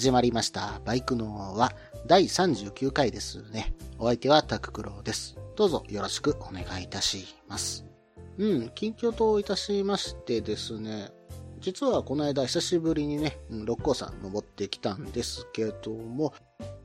始まりました。バイクのは第39回ですね。お相手はタククロウです。どうぞよろしくお願いいたします。うん、近況といたしましてですね、実はこの間久しぶりにね、六甲山登ってきたんですけども、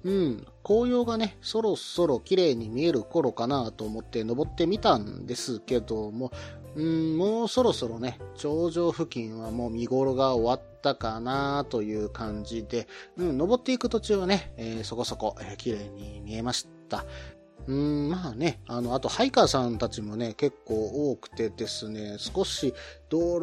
うん、紅葉がね、そろそろ綺麗に見える頃かなと思って登ってみたんですけども、うん、もうそろそろね、頂上付近はもう見頃が終わったかなという感じで、うん、登っていく途中はね、えーそこそこ、えー綺麗に見えました。うん、まあね、あの、あと、ハイカーさんたちもね、結構多くてですね、少し道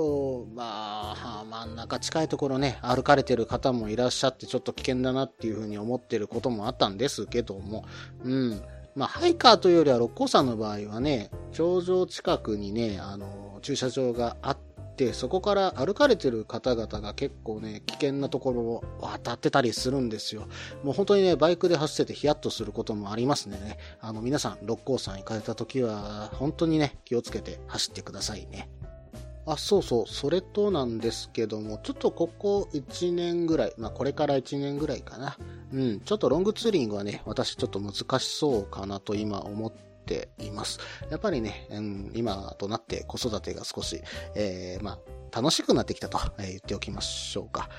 路、まあ、真ん中近いところね、歩かれてる方もいらっしゃって、ちょっと危険だなっていうふうに思ってることもあったんですけども、うん。まあ、ハイカーというよりは、六甲山の場合はね、頂上近くにね、あの、駐車場があって、そこから歩かれてる方々が結構ね、危険なところを渡ってたりするんですよ。もう本当にね、バイクで走っててヒヤッとすることもありますね。あの、皆さん、六甲山行かれた時は、本当にね、気をつけて走ってくださいね。あ、そうそう、それとなんですけども、ちょっとここ1年ぐらい、まあこれから1年ぐらいかな。うん、ちょっとロングツーリングはね、私ちょっと難しそうかなと今思っています。やっぱりね、うん、今となって子育てが少し、えー、まあ、楽しくなってきたと、えー言っておきましょうか。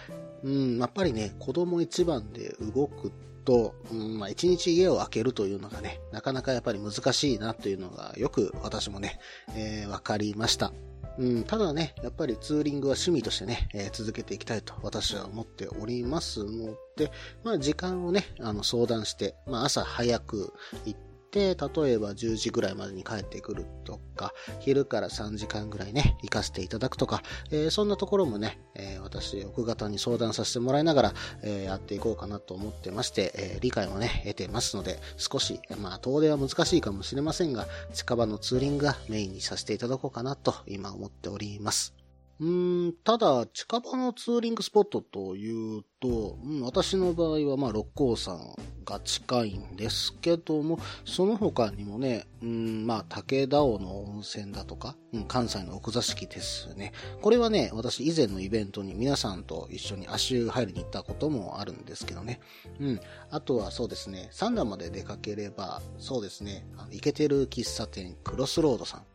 うん、やっぱりね、子供一番で動くと、うん、まあ、一日家を空けるというのがね、なかなかやっぱり難しいなというのがよく私もね、えーわかりました。うん、ただね、やっぱりツーリングは趣味としてね、えー続けていきたいと私は思っておりますので、まあ時間をね、あの相談して、まあ朝早く行って、例えば10時ぐらいまでに帰ってくるとか、昼から3時間ぐらいね、行かせていただくとか、えーそんなところもね、えー私、奥方に相談させてもらいながら、えーやっていこうかなと思ってまして、え理解もね、得てますので、少し、まあ、遠出は難しいかもしれませんが、近場のツーリングがメインにさせていただこうかなと、今思っております。うん、ただ、近場のツーリングスポットというと、うん、私の場合は、まあ、六甲山が近いんですけども、その他にもね、うん、まあ、武田尾の温泉だとか、うん、関西の奥座敷ですね。これはね、私以前のイベントに皆さんと一緒に足湯入りに行ったこともあるんですけどね。うん。あとはそうですね、三段まで出かければ、そうですね、あのイケてる喫茶店クロスロードさん。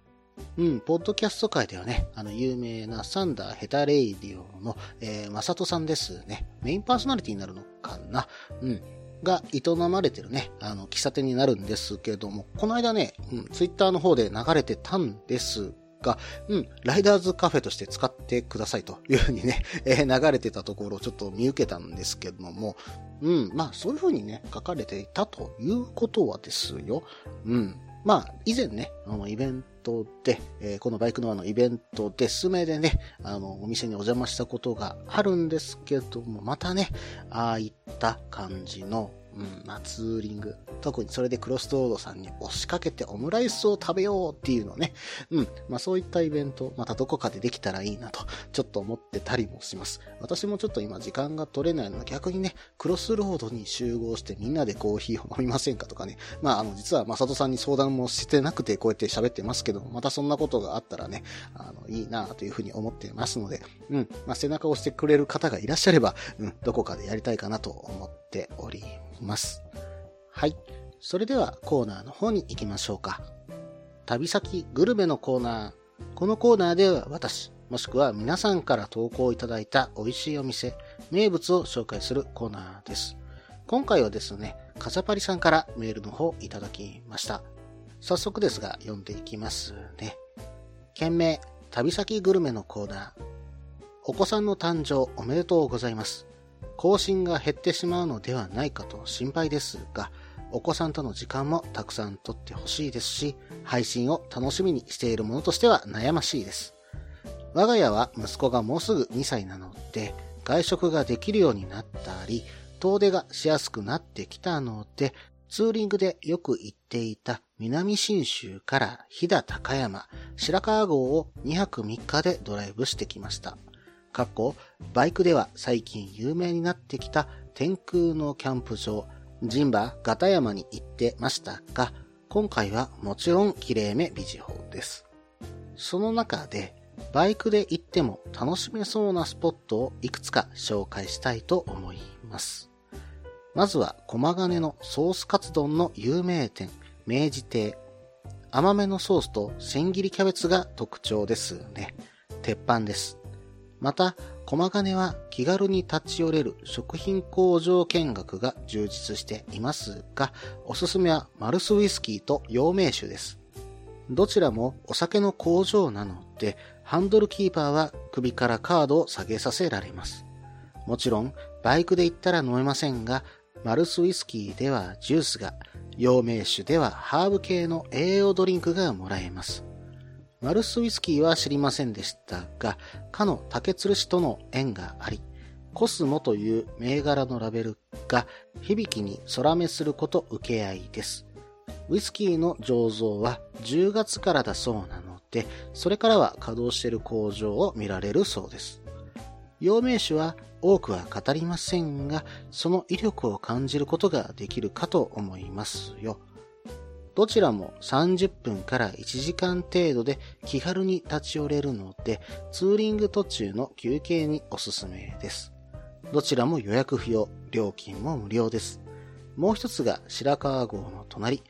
うん、ポッドキャスト界ではね、あの、有名なサンダーヘタレイディオの、えー、まさとさんですね。メインパーソナリティになるのかな？うん。が営まれてるね、あの、喫茶店になるんですけども、この間ね、うん、ツイッターの方で流れてたんですが、うん、ライダーズカフェとして使ってくださいというふうにね、えー流れてたところをちょっと見受けたんですけども、うん、まあそういうふうにね、書かれていたということはですよ、うん、まあ以前ね、あのイベントで、えーこのバイクのあのイベントで、スメでね、あの、お店にお邪魔したことがあるんですけども、またね、ああいった感じの、うん、まあ、ツーリング。特にそれでクロスロードさんに押しかけてオムライスを食べようっていうのね。うん。まあそういったイベント、またどこかでできたらいいなと、ちょっと思ってたりもします。私もちょっと今時間が取れないので、逆にね、クロスロードに集合してみんなでコーヒーを飲みませんかとかね。まああの、実はまさとさんに相談もしてなくてこうやって喋ってますけど、またそんなことがあったらね、あの、いいなというふうに思ってますので、うん。まあ背中を押してくれる方がいらっしゃれば、うん、どこかでやりたいかなと思っております。ますはい。それではコーナーの方に行きましょうか。旅先グルメのコーナー。このコーナーでは私、もしくは皆さんから投稿いただいた美味しいお店、名物を紹介するコーナーです。今回はですね、カザパリさんからメールの方いただきました。早速ですが読んでいきますね。件名、旅先グルメのコーナー。お子さんの誕生おめでとうございます。更新が減ってしまうのではないかと心配ですが、お子さんとの時間もたくさんとってほしいですし、配信を楽しみにしているものとしては悩ましいです。我が家は息子がもうすぐ2歳なので、外食ができるようになったり、遠出がしやすくなってきたので、ツーリングでよく行っていた南信州から飛騨高山、白川郷を2泊3日でドライブしてきました。かっこ、バイクでは最近有名になってきた天空のキャンプ場、神馬ガタ山に行ってましたが、今回はもちろん綺麗め美女法です。その中で、バイクで行っても楽しめそうなスポットをいくつか紹介したいと思います。まずは、駒金のソースカツ丼の有名店、明治亭。甘めのソースと千切りキャベツが特徴ですね。鉄板です。また、駒金は気軽に立ち寄れる食品工場見学が充実していますが、おすすめはマルスウイスキーと陽明酒です。どちらもお酒の工場なので、ハンドルキーパーは首からカードを下げさせられます。もちろん、バイクで行ったら飲めませんが、マルスウイスキーではジュースが、陽明酒ではハーブ系の栄養ドリンクがもらえます。マルスウイスキーは知りませんでしたが、かの竹鶴氏との縁があり、コスモという銘柄のラベルが響きに空目すること受け合いです。ウイスキーの醸造は10月からだそうなので、それからは稼働している工場を見られるそうです。陽明酒は多くは語りませんが、その威力を感じることができるかと思いますよ。どちらも30分から1時間程度で気軽に立ち寄れるので、ツーリング途中の休憩におすすめです。どちらも予約不要、料金も無料です。もう一つが白川郷の隣、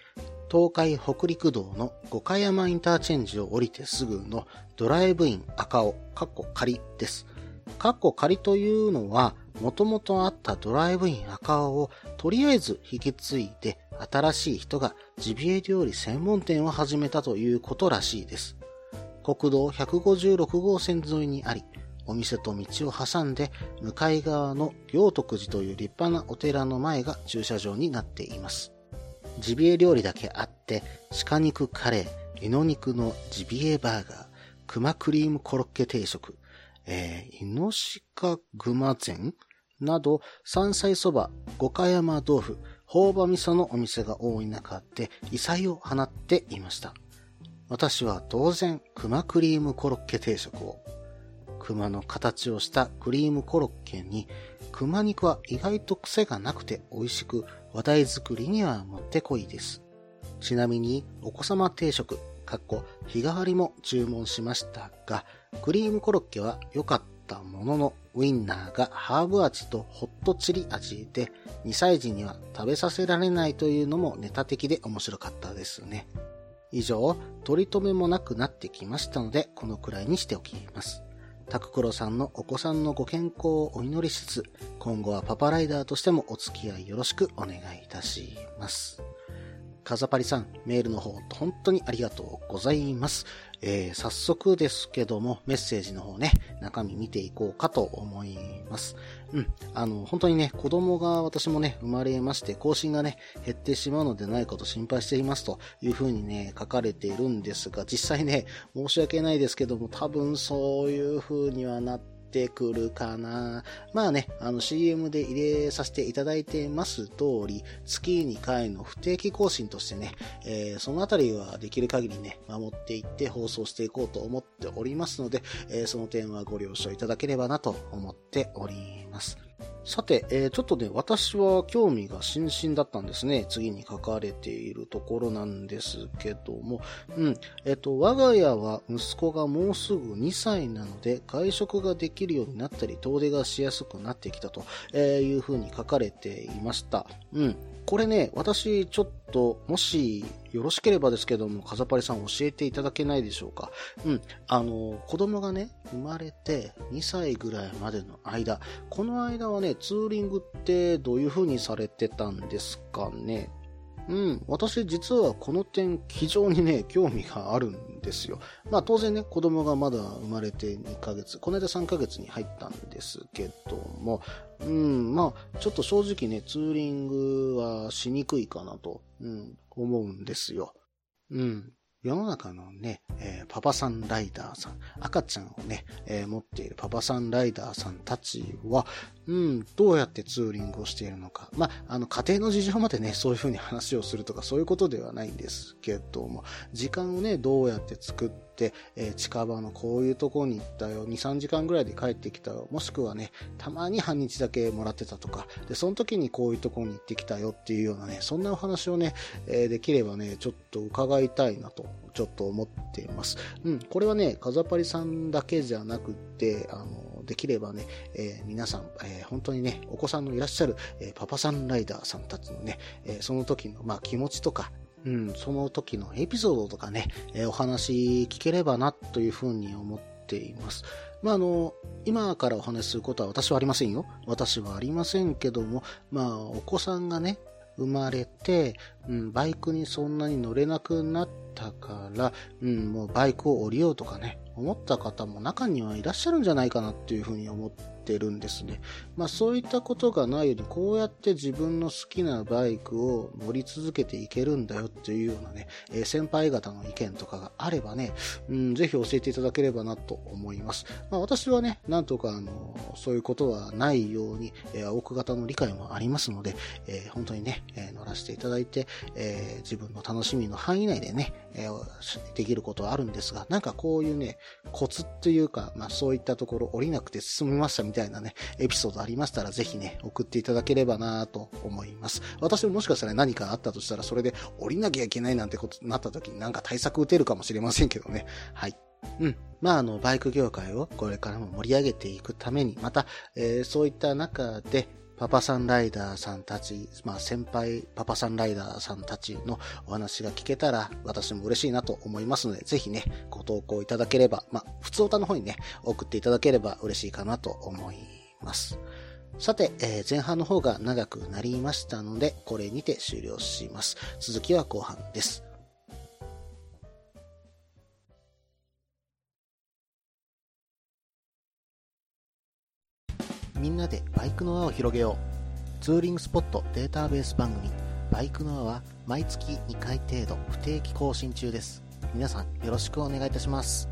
東海北陸道の五箇山インターチェンジを降りてすぐのドライブイン赤尾、かっこ仮です。かっこ仮というのは、もともとあったドライブイン赤尾をとりあえず引き継いで新しい人がジビエ料理専門店を始めたということらしいです。国道156号線沿いにあり、お店と道を挟んで向かい側の行徳寺という立派なお寺の前が駐車場になっています。ジビエ料理だけあって、鹿肉カレー、イノ肉のジビエバーガー、熊クリームコロッケ定食、えー、イノシカグマ膳など、山菜そば、五箇山豆腐、朴葉味噌のお店が多い中で異彩を放っていました。私は当然、熊クリームコロッケ定食を。熊の形をしたクリームコロッケに、熊肉は意外と癖がなくて美味しく、話題作りにはもってこいです。ちなみに、お子様定食、かっこ日替わりも注文しましたが、クリームコロッケは良かったたものの、ウインナーがハーブ味とホットチリ味で、2歳児には食べさせられないというのもネタ的で面白かったですね。以上、取り留めもなくなってきましたので、このくらいにしておきます。タククロさんのお子さんのご健康をお祈りしつつ、今後はパパライダーとしてもお付き合いよろしくお願いいたします。カザパリさん、メールの方、本当にありがとうございます。えー、早速ですけども、メッセージの方ね、中身見ていこうかと思います。うん。あの、本当にね、子供が私もね、生まれまして、更新がね、減ってしまうのでないかと心配していますというふうにね、書かれているんですが、実際ね、申し訳ないですけども、多分そういうふうにはなってってくるかな。まあね、あの CM で入れさせていただいてます通り、月2回の不定期更新としてね、えー、そのあたりはできる限りね、守っていって放送していこうと思っておりますので、えー、その点はご了承いただければなと思っております。さて、えー、ちょっとね、私は興味が津々だったんですね。次に書かれているところなんですけども、うん、えっ、と、我が家は息子がもうすぐ2歳なので、外食ができるようになったり、遠出がしやすくなってきたとえいうふうに書かれていました。うん。これね、私ちょっと、もしよろしければですけども、カザパリさん教えていただけないでしょうか？うん。あの、子供がね、生まれて2歳ぐらいまでの間、この間はね、ツーリングってどういう風にされてたんですかね？うん、私実はこの点非常にね、興味があるんですよ。まあ当然ね、子供がまだ生まれて2ヶ月、この間3ヶ月に入ったんですけども、うん、まあちょっと正直ね、ツーリングはしにくいかなと、うん、思うんですよ。うん。世の中のね、えー、パパさんライダーさん、赤ちゃんをね、えー、持っているパパさんライダーさんたちは、うん、どうやってツーリングをしているのか。まあ、あの、家庭の事情までね、そういうふうに話をするとか、そういうことではないんですけども、時間をね、どうやって作って、えー、近場のこういうとこに行ったよ、2、3時間ぐらいで帰ってきたよ、もしくはね、たまに半日だけもらってたとか、で、その時にこういうとこに行ってきたよっていうようなね、そんなお話をね、えー、できればね、ちょっと伺いたいなと、ちょっと思っています。うん、これはね、カザパリさんだけじゃなくて、あの、できればね、えー、皆さん、えー、本当にね、お子さんのいらっしゃる、えー、パパさんライダーさんたちのね、えその時の、まあ、気持ちとか、うん、その時のエピソードとかね、えお話聞ければなというふうに思っています。まあ、あの、今からお話しすることは私はありませんよ。私はありませんけども、まあ、お子さんがね、生まれて、うん、バイクにそんなに乗れなくなったから、うん、もうバイクを降りようとかね、思った方も中にはいらっしゃるんじゃないかなっていうふうに思っててるんですね。まあそういったことがないように、こうやって自分の好きなバイクを乗り続けていけるんだよっていうようなね、えー、先輩方の意見とかがあればね、うん、ぜひ教えていただければなと思います。まあ私はね、なんとかあの、そういうことはないように、えー、多く型の理解もありますので、えー、本当にね、え乗らせていただいて、え自分の楽しみの範囲内でね、えできることはあるんですが、なんかこういうね、コツっていうか、まあそういったところ降りなくて進みましたみたいなたいなね、エピソードありましたらぜひね、送っていただければなと思います。私ももしかしたら何かあったとしたらそれで降りなきゃいけないなんてことになった時になんか対策打てるかもしれませんけどね。はい。うん。まあ、あの、バイク業界をこれからも盛り上げていくために、また、えー、そういった中で、パパさんライダーさんたち、まあ先輩パパさんライダーさんたちのお話が聞けたら私も嬉しいなと思いますので、ぜひね、ご投稿いただければ、まあ普通歌の方にね、送っていただければ嬉しいかなと思います。さて、えー、前半の方が長くなりましたので、これにて終了します。続きは後半です。みんなでバイクの輪を広げよう。ツーリングスポットデータベース番組、バイクの輪は毎月2回程度不定期更新中です。皆さんよろしくお願いいたします。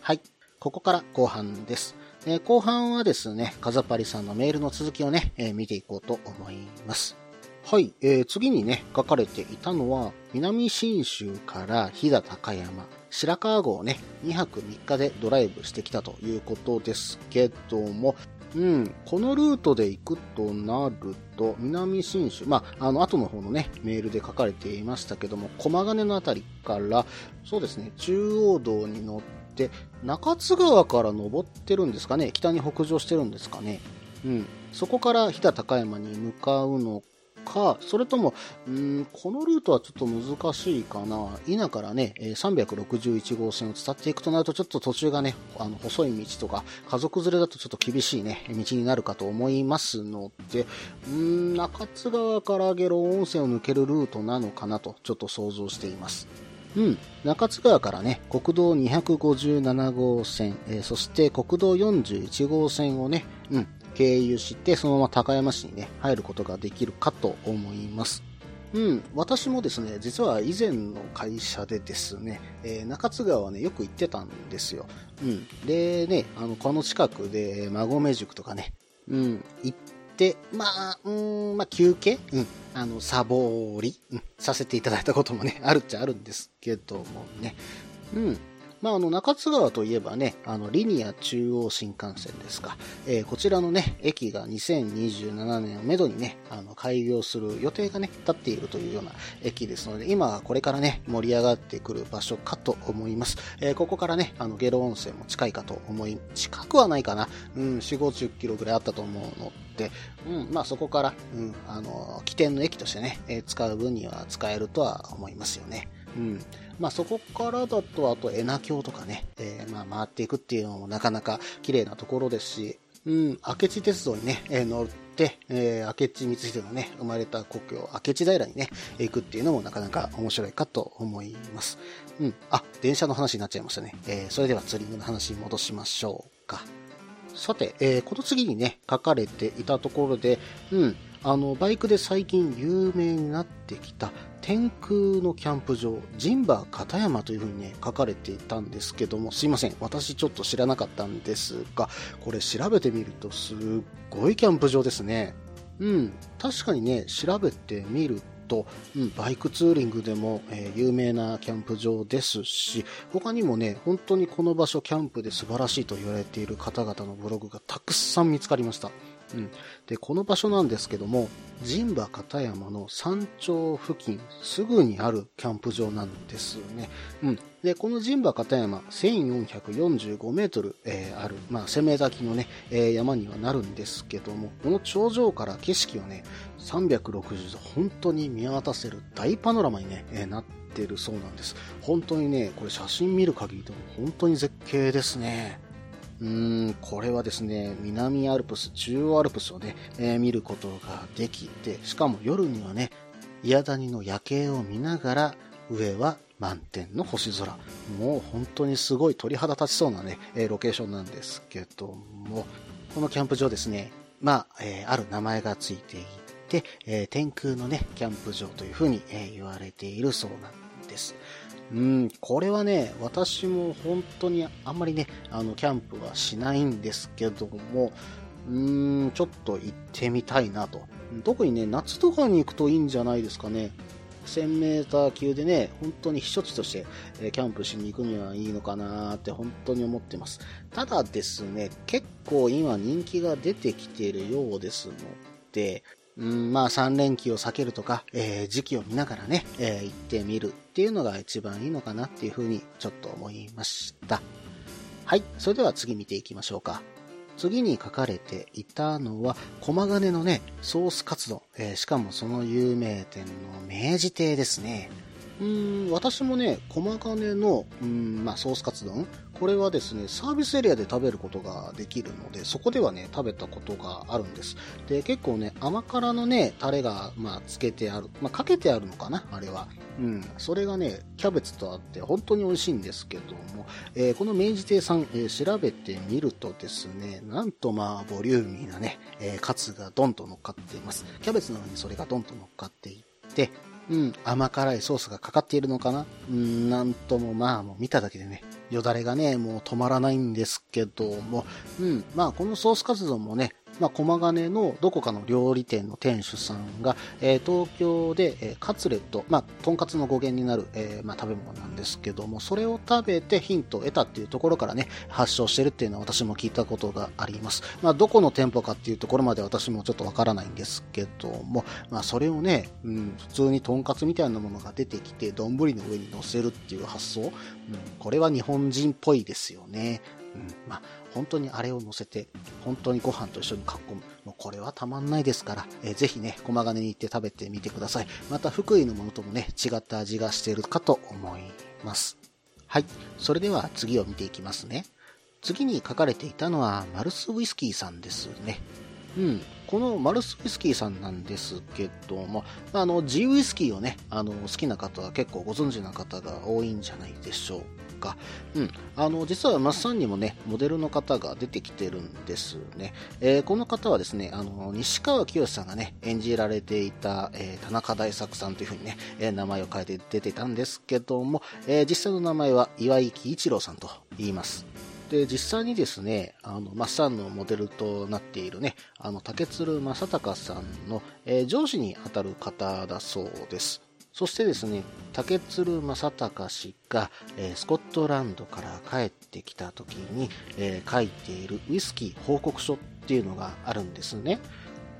はい。ここから後半です。え、後半はですね、カザパリさんのメールの続きをね、えー、見ていこうと思います。はい、えー、次にね、書かれていたのは、南信州から飛騨高山、白川郷をね、2泊3日でドライブしてきたということですけども、うん、このルートで行くとなると、南信州、まあ、あの、後の方のね、メールで書かれていましたけども、駒ヶ根のあたりから、そうですね、中央道に乗って、中津川から登ってるんですかね、北に北上してるんですかね。うん。そこから飛騨高山に向かうのか、それとも、んこのルートはちょっと難しいかな。稲からね、361号線を伝っていくとなると、ちょっと途中がね、あの、細い道とか、家族連れだとちょっと厳しいね、道になるかと思いますので、ん中津川から下呂温泉を抜けるルートなのかなと、ちょっと想像しています。うん。中津川からね、国道257号線、えー、そして国道41号線をね、うん、経由して、そのまま高山市にね、入ることができるかと思います。うん、私もですね、実は以前の会社でですね、えー、中津川はね、よく行ってたんですよ。うん。でね、あの、この近くで、馬込塾とかね、うん、行って、まあ、うん、まあ、休憩？うん、あの、サボり、うん、させていただいたこともね、あるっちゃあるんですけどもね。うん。まあ、あの、中津川といえばね、あの、リニア中央新幹線ですか。えー、こちらのね、駅が2027年をめどにね、あの、開業する予定がね、立っているというような駅ですので、今、これからね、盛り上がってくる場所かと思います。えー、ここからね、あの、ゲロ温泉も近いかと思い、近くはないかな。うん、4、50キロぐらいあったと思うので、うん、まあそこから、うん、あの、起点の駅としてね、えー、使う分には使えるとは思いますよね。うん。まあそこからだと、あとエナ京とかね、えー、まあ回っていくっていうのもなかなか綺麗なところですし、うん、明智鉄道にね、えー、乗って、えー、明智光秀のね、生まれた故郷、明智平にね、行くっていうのもなかなか面白いかと思います。うん。あ、電車の話になっちゃいましたね。えー、それではツーリングの話に戻しましょうか。さて、えー、この次にね、書かれていたところで、うん、あの、バイクで最近有名になってきた天空のキャンプ場、ジンバ片山というふうにね、書かれていたんですけども、すいません。私ちょっと知らなかったんですが、これ調べてみるとすっごいキャンプ場ですね。うん、確かにね、調べてみると、うん、バイクツーリングでも、えー、有名なキャンプ場ですし、他にもね、本当にこの場所キャンプで素晴らしいと言われている方々のブログがたくさん見つかりました。うん、でこの場所なんですけども神馬片山の山頂付近すぐにあるキャンプ場なんですよね、うん、でこの神馬片山1445メートル、えー、ある、まあ、1000メーター級のね、えー、山にはなるんですけどもこの頂上から景色をね360度本当に見渡せる大パノラマにね、えー、なってるそうなんです。本当にねこれ写真見る限りでも本当に絶景ですね。うーん、これはですね、南アルプス、中央アルプスをね、えー、見ることができて、しかも夜にはね、嫌谷の夜景を見ながら、上は満天の星空。もう本当にすごい鳥肌立ちそうなね、えー、ロケーションなんですけども、このキャンプ場ですね、まあ、えー、ある名前がついていて、え天空のね、キャンプ場というふうに、え言われているそうなんです。うん、これはね、私も本当にあんまりね、あの、キャンプはしないんですけども、うーん、ちょっと行ってみたいなと。特にね、夏とかに行くといいんじゃないですかね。1000メーター級でね、本当に避暑地として、えキャンプしに行くにはいいのかなって本当に思ってます。ただですね、結構今人気が出てきているようですので、うん、まあ3連休を避けるとか、えー、時期を見ながらね、えー、行ってみるっていうのが一番いいのかなっていうふうにちょっと思いました。はい、それでは次見ていきましょうか。次に書かれていたのは、駒金のね、ソースカツ丼、えー、しかもその有名店の明治亭ですね。うん、私もね、駒金の、うん、まあ、ソースカツ丼これはですね、サービスエリアで食べることができるので、そこではね、食べたことがあるんです。で、結構ね、甘辛のね、タレが、まあ、つけてある、まあ、かけてあるのかなあれは。うん。それがね、キャベツとあって、本当に美味しいんですけども、えー、この明治亭さん、えー、調べてみるとですね、なんとまあ、ボリューミーなね、えー、カツがドンと乗っかっています。キャベツなのにそれがドンと乗っかっていって、うん、甘辛いソースがかかっているのかな？うん、なんともまあもう見ただけでね、よだれがね、もう止まらないんですけども、うん、まあこのソースカツ丼もね、まあ、駒金のどこかの料理店の店主さんが、えー、東京で、えー、カツレット、まあ、とんかつの語源になる、えー、まあ、食べ物なんですけども、それを食べてヒントを得たっていうところからね、発祥してるっていうのは私も聞いたことがあります。まあ、どこの店舗かっていうところまで私もちょっとわからないんですけども、まあ、それをね、うん、普通にとんかつみたいなものが出てきて、丼の上に乗せるっていう発想、うん、これは日本人っぽいですよね。うん、まあ、本当にあれを乗せて、本当にご飯と一緒に囲む。もうこれはたまんないですから、えー、ぜひね、駒金に行って食べてみてください。また福井のものともね、違った味がしているかと思います。はい。それでは次を見ていきますね。次に書かれていたのは、マルスウイスキーさんですね。うん。このマルスウイスキーさんなんですけども、あの、G ウイスキーをね、あの、好きな方は結構ご存知な方が多いんじゃないでしょうか。うん。あの、実はマッサンにもね、モデルの方が出てきてるんですね。えー、この方はですね、あの、西川きよしさんがね、演じられていた、えー、田中大作さんというふうにね、えー、名前を変えて出てたんですけども、え実際の名前は岩井喜一郎さんと言います。で、実際にですね、あの、マッサンのモデルとなっているね、あの、竹鶴正隆さんの、え、上司にあたる方だそうです。そしてですね、竹鶴正隆氏が、えー、スコットランドから帰ってきた時に、えー、書いているウイスキー報告書っていうのがあるんですね。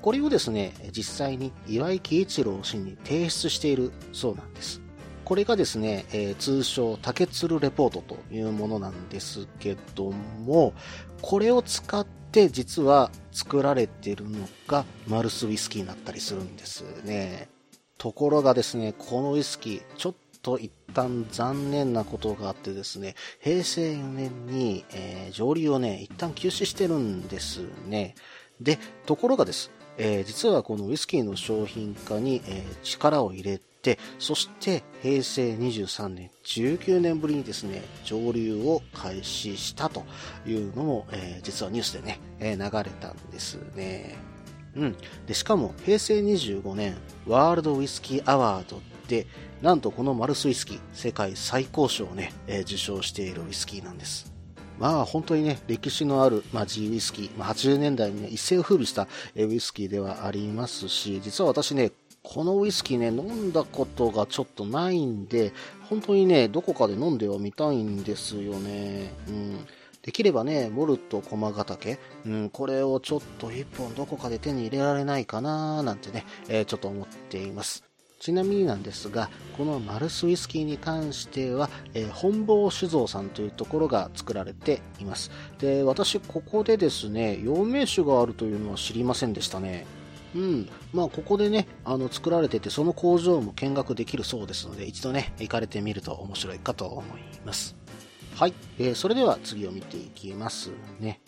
これをですね、実際に岩井喜一郎氏に提出しているそうなんです。これがですね、えー、通称竹鶴レポートというものなんですけども、これを使って実は作られているのがマルスウイスキーになったりするんですね。ところがですね、このウイスキー、ちょっと一旦残念なことがあってですね、平成4年に、えー、上流をね、一旦休止してるんですね。で、ところがです、えー、実はこのウイスキーの商品化に、えー、力を入れて、そして平成23年、19年ぶりにですね、上流を開始したというのも、えー、実はニュースでね、え流れたんですね。うん。で、しかも、平成25年、ワールドウイスキーアワードで、なんとこのマルスウイスキー、世界最高賞をね、えー、受賞しているウイスキーなんです。まあ本当にね、歴史のある、まあ、G ウイスキー、まあ、80年代にね、一世を風靡したウイスキーではありますし、実は私ね、このウイスキーね、飲んだことがちょっとないんで、本当にね、どこかで飲んではみたいんですよね。うん。できればね、モルト駒ヶ岳、うん、これをちょっと一本どこかで手に入れられないかななんてね、えー、ちょっと思っています。ちなみになんですが、このマルスウイスキーに関しては、えー、本坊酒造さんというところが作られています。で、私、ここでですね、陽明酒があるというのは知りませんでしたね。うん。まあ、ここでね、あの、作られてて、その工場も見学できるそうですので、一度ね、行かれてみると面白いかと思います。はい。えー、それでは次を見ていきますね。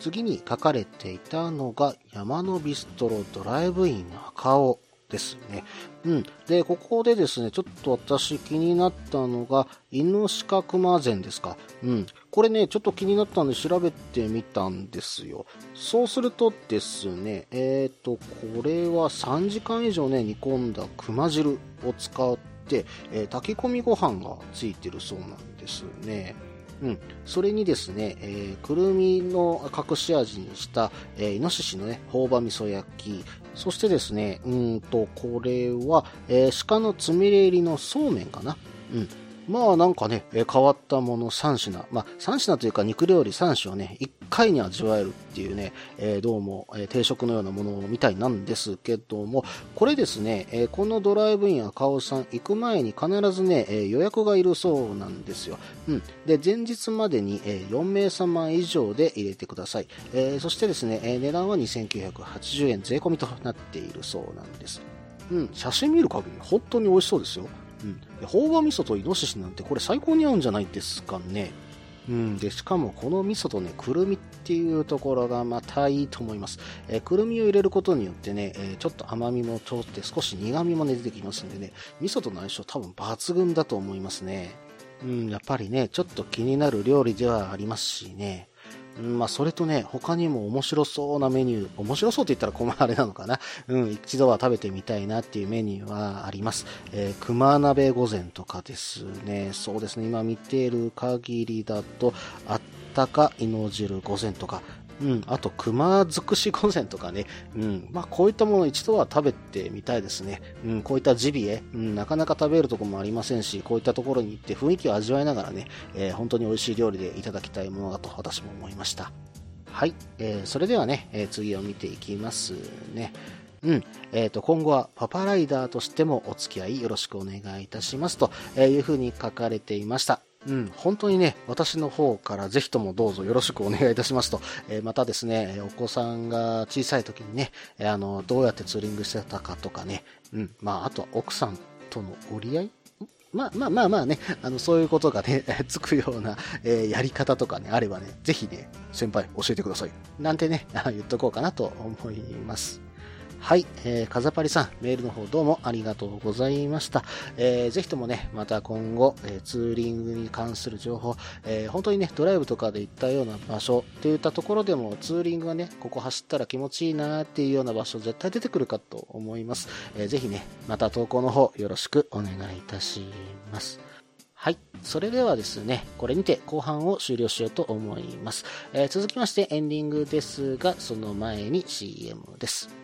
次に書かれていたのが、山のビストロドライブイン赤尾ですね。うん。で、ここでですね、ちょっと私気になったのが、イノシカクマゼンですか。うん。これね、ちょっと気になったんで調べてみたんですよ。そうするとですね、えっ、ー、と、これは3時間以上ね、煮込んだ熊汁を使って、えー、炊き込みご飯がついてるそうなんですね。うん、それにですね、えー、くるみの隠し味にした、えー、イノシシのね、朴葉味噌焼き、そしてですね、うんと、これは、えー、鹿のつみれ入りのそうめんかな。うん。まあなんかね、え変わったもの3品。まあ3品というか肉料理3種をね、1回に味わえるっていうね、えー、どうも、え、定食のようなものみたいなんですけども、これですね、え、このドライブイン赤尾さん行く前に必ずね、え予約がいるそうなんですよ。うん。で、前日までに、え4名様以上で入れてください。えそしてですね、え値段は2980円税込みとなっているそうなんです。うん、写真見る限り本当に美味しそうですよ。うん。朴葉味噌とイノシシなんてこれ最高に合うんじゃないですかね。うん、でしかもこの味噌とね、くるみっていうところがまたいいと思います。えー、くるみを入れることによってね、えー、ちょっと甘みも通って少し苦みも、ね、出てきますんでね、味噌との相性多分抜群だと思いますね。うん、やっぱりね、ちょっと気になる料理ではありますしね。まあ、それとね、他にも面白そうなメニュー、面白そうって言ったら困あれなのかな。うん、一度は食べてみたいなっていうメニューはあります。えー、熊鍋御膳とかですね。そうですね、今見ている限りだと、あったかいの汁御膳とか、うん、あと、熊尽くし御膳とかね、うん、まあ、こういったもの一度は食べてみたいですね。うん、こういったジビエ、うん、なかなか食べるとこもありませんし、こういったところに行って雰囲気を味わいながらね、えー、本当に美味しい料理でいただきたいものだと私も思いました。はい、えー、それではね、えー、次を見ていきますね。うん。えっ、ー、と、今後はパパライダーとしてもお付き合いよろしくお願いいたしますというふうに書かれていました。うん、本当にね、私の方からぜひともどうぞよろしくお願いいたしますと、えー、またですね、お子さんが小さい時にね、あの、どうやってツーリングしてたかとかね、うん、まあ、あとは奥さんとの折り合い？まあまあまあまあね、あの、そういうことがね、つくような、えー、やり方とかね、あればね、ぜひね、先輩教えてください。なんてね、言っとこうかなと思います。はい、えー、かざぱりさん、メールの方どうもありがとうございました。えー、ぜひともね、また今後、えー、ツーリングに関する情報、えー、本当にね、ドライブとかで行ったような場所っていったところでも、ツーリングがね、ここ走ったら気持ちいいなっていうような場所絶対出てくるかと思います。えー、ぜひね、また投稿の方よろしくお願いいたします。はい。それではですね、これにて後半を終了しようと思います。えー、続きましてエンディングですが、その前に CM です。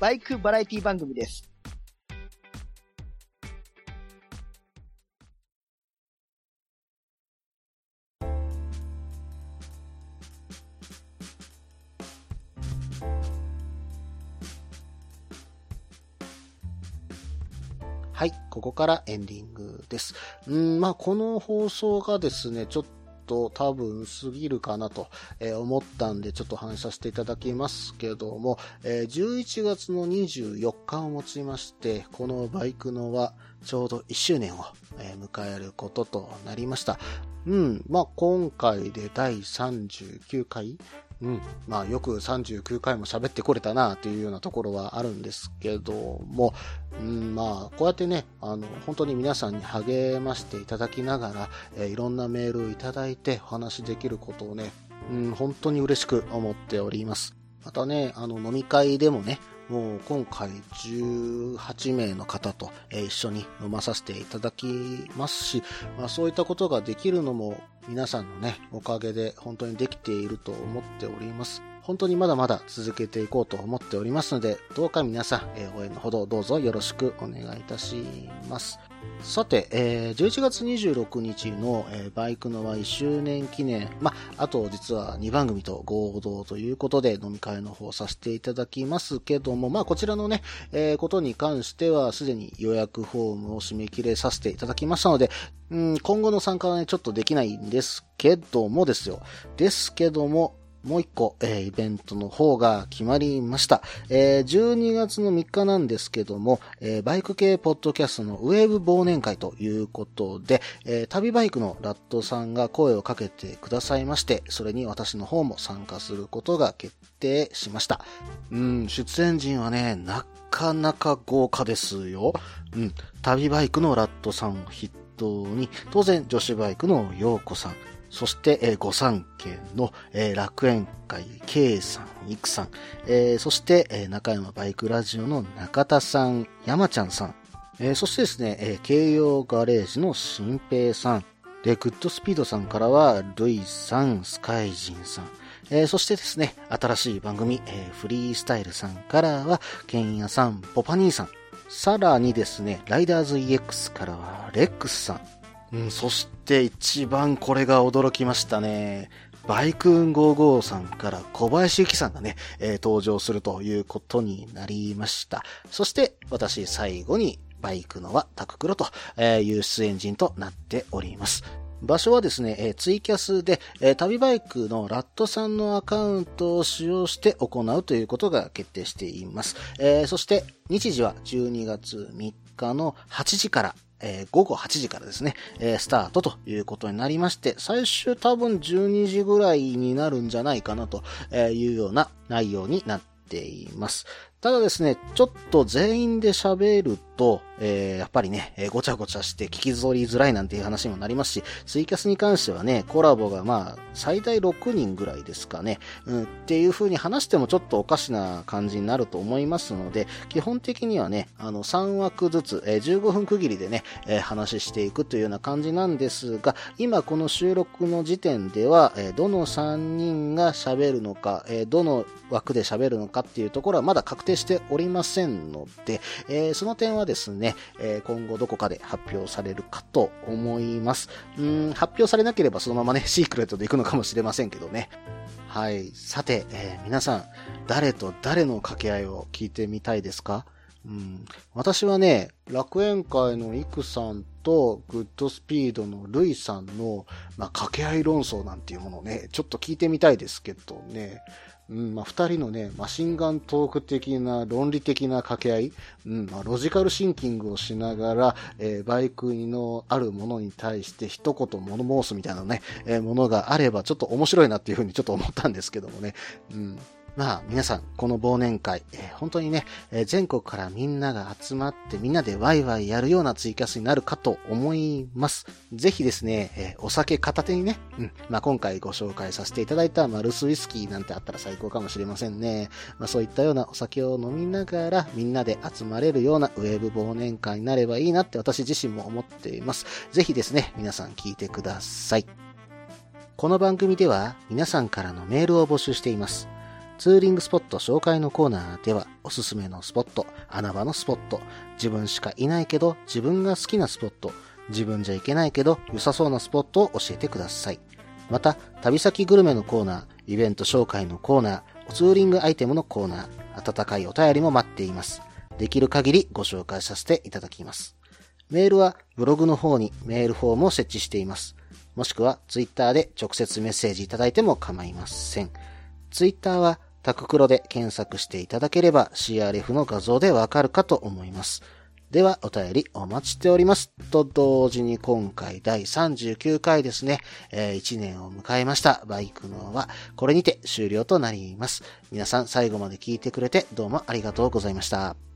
バイクバラエティ番組です。はい、ここからエンディングです。うん、まあ、この放送がですね、ちょっと多分すぎるかなとえ思ったんでちょっと話させていただきますけども、え11月の24日をもちまして、このバイクのはちょうど1周年をえ迎えることとなりました。うん、まあ今回で第39回うん。まあよく39回も喋ってこれたなというようなところはあるんですけども、うん、まあこうやってね、あの、本当に皆さんに励ましていただきながら、えーいろんなメールをいただいてお話しできることをね、うん、本当に嬉しく思っております。またね、あの飲み会でもね、もう今回18名の方と、一緒に飲まさせていただきますし、まあそういったことができるのも皆さんのね、おかげで本当にできていると思っております。本当にまだまだ続けていこうと思っておりますので、どうか皆さん、えー応援のほどどうぞよろしくお願いいたします。さて、えー11月26日の、えーバイクの輪1周年記念、ま、あと実は2番組と合同ということで飲み会の方させていただきますけども、まあ、こちらのね、えーことに関してはすでに予約フォームを締め切れさせていただきましたので、うん、今後の参加はね、ちょっとできないんですけどもですよ。ですけども、もう一個、えーイベントの方が決まりました。えー12月の3日なんですけども、えーバイク系ポッドキャストのウェーブ忘年会ということで、えー旅バイクのラットさんが声をかけてくださいまして、それに私の方も参加することが決定しました。うん、出演陣はね、なかなか豪華ですよ。うん、旅バイクのラットさんを筆頭に、当然女子バイクの陽子さん、そして、えー、御三家の、えー楽園会 K さん、イクさん、えーそして、えー中山バイクラジオの中田さん、山ちゃんさん、えーそしてですね、えー京葉ガレージの新平さん、で、グッドスピードさんからは、ルイさん、スカイジンさん、えーそしてですね、新しい番組、えーフリースタイルさんからは、ケンヤさん、ポパニーさん、さらにですね、ライダーズ EX からは、レックスさん、うん、そして一番これが驚きましたね。バイクーン55さんから小林ゆきさんがね、えー登場するということになりました。そして私最後にバイクのはタククロという出演陣となっております。場所はですね、えーツイキャスで、えー旅バイクのラットさんのアカウントを使用して行うということが決定しています。えーそして日時は12月3日の8時からえー午後8時からですね、えースタートということになりまして、最終多分12時ぐらいになるんじゃないかなというような内容になっています。ただですね、ちょっと全員で喋ると、えーやっぱりね、えーごちゃごちゃして聞き取りづらいなんていう話にもなりますし、ツイキャスに関してはね、コラボがまあ、最大6人ぐらいですかね、うん、っていう風に話してもちょっとおかしな感じになると思いますので、基本的にはね、あの、3枠ずつ、えー15分区切りでね、えー話していくというような感じなんですが、今この収録の時点では、えーどの3人が喋るのか、えーどの枠で喋るのかっていうところはまだ確定しておりませんので、えーその点はですね、えー今後どこかで発表されるかと思います。うん、発表されなければそのままね、シークレットでいくのかもしれませんけどね。はい。さて、えー皆さん、誰と誰の掛け合いを聞いてみたいですか？うん、私はね、楽園会のイクさんとグッドスピードのルイさんの、まあ、掛け合い論争なんていうものをね、ちょっと聞いてみたいですけどね。うん、まあ、二人のね、マシンガントーク的な論理的な掛け合い、うん、まあ、ロジカルシンキングをしながら、えーバイクのあるものに対して一言物申すみたいなね、えーものがあればちょっと面白いなっていうふうにちょっと思ったんですけどもね。うん。まあ、皆さん、この忘年会、えー本当にね、えー全国からみんなが集まってみんなでワイワイやるようなツイキャスになるかと思います。ぜひですね、えーお酒片手にね、うん、まあ今回ご紹介させていただいたマルスウイスキーなんてあったら最高かもしれませんね。まあそういったようなお酒を飲みながらみんなで集まれるようなウェブ忘年会になればいいなって私自身も思っています。ぜひですね、皆さん聞いてください。この番組では皆さんからのメールを募集しています。ツーリングスポット紹介のコーナーでは、おすすめのスポット、穴場のスポット、自分しかいないけど自分が好きなスポット、自分じゃ行けないけど良さそうなスポットを教えてください。また、旅先グルメのコーナー、イベント紹介のコーナー、ツーリングアイテムのコーナー、温かいお便りも待っています。できる限りご紹介させていただきます。メールはブログの方にメールフォームを設置しています。もしくはツイッターで直接メッセージいただいても構いません。ツイッターはタククロで検索していただければ CRF の画像でわかるかと思います。では、お便りお待ちしております。と同時に今回第39回ですね、えー1年を迎えました。バイクのは、これにて終了となります。皆さん最後まで聞いてくれてどうもありがとうございました。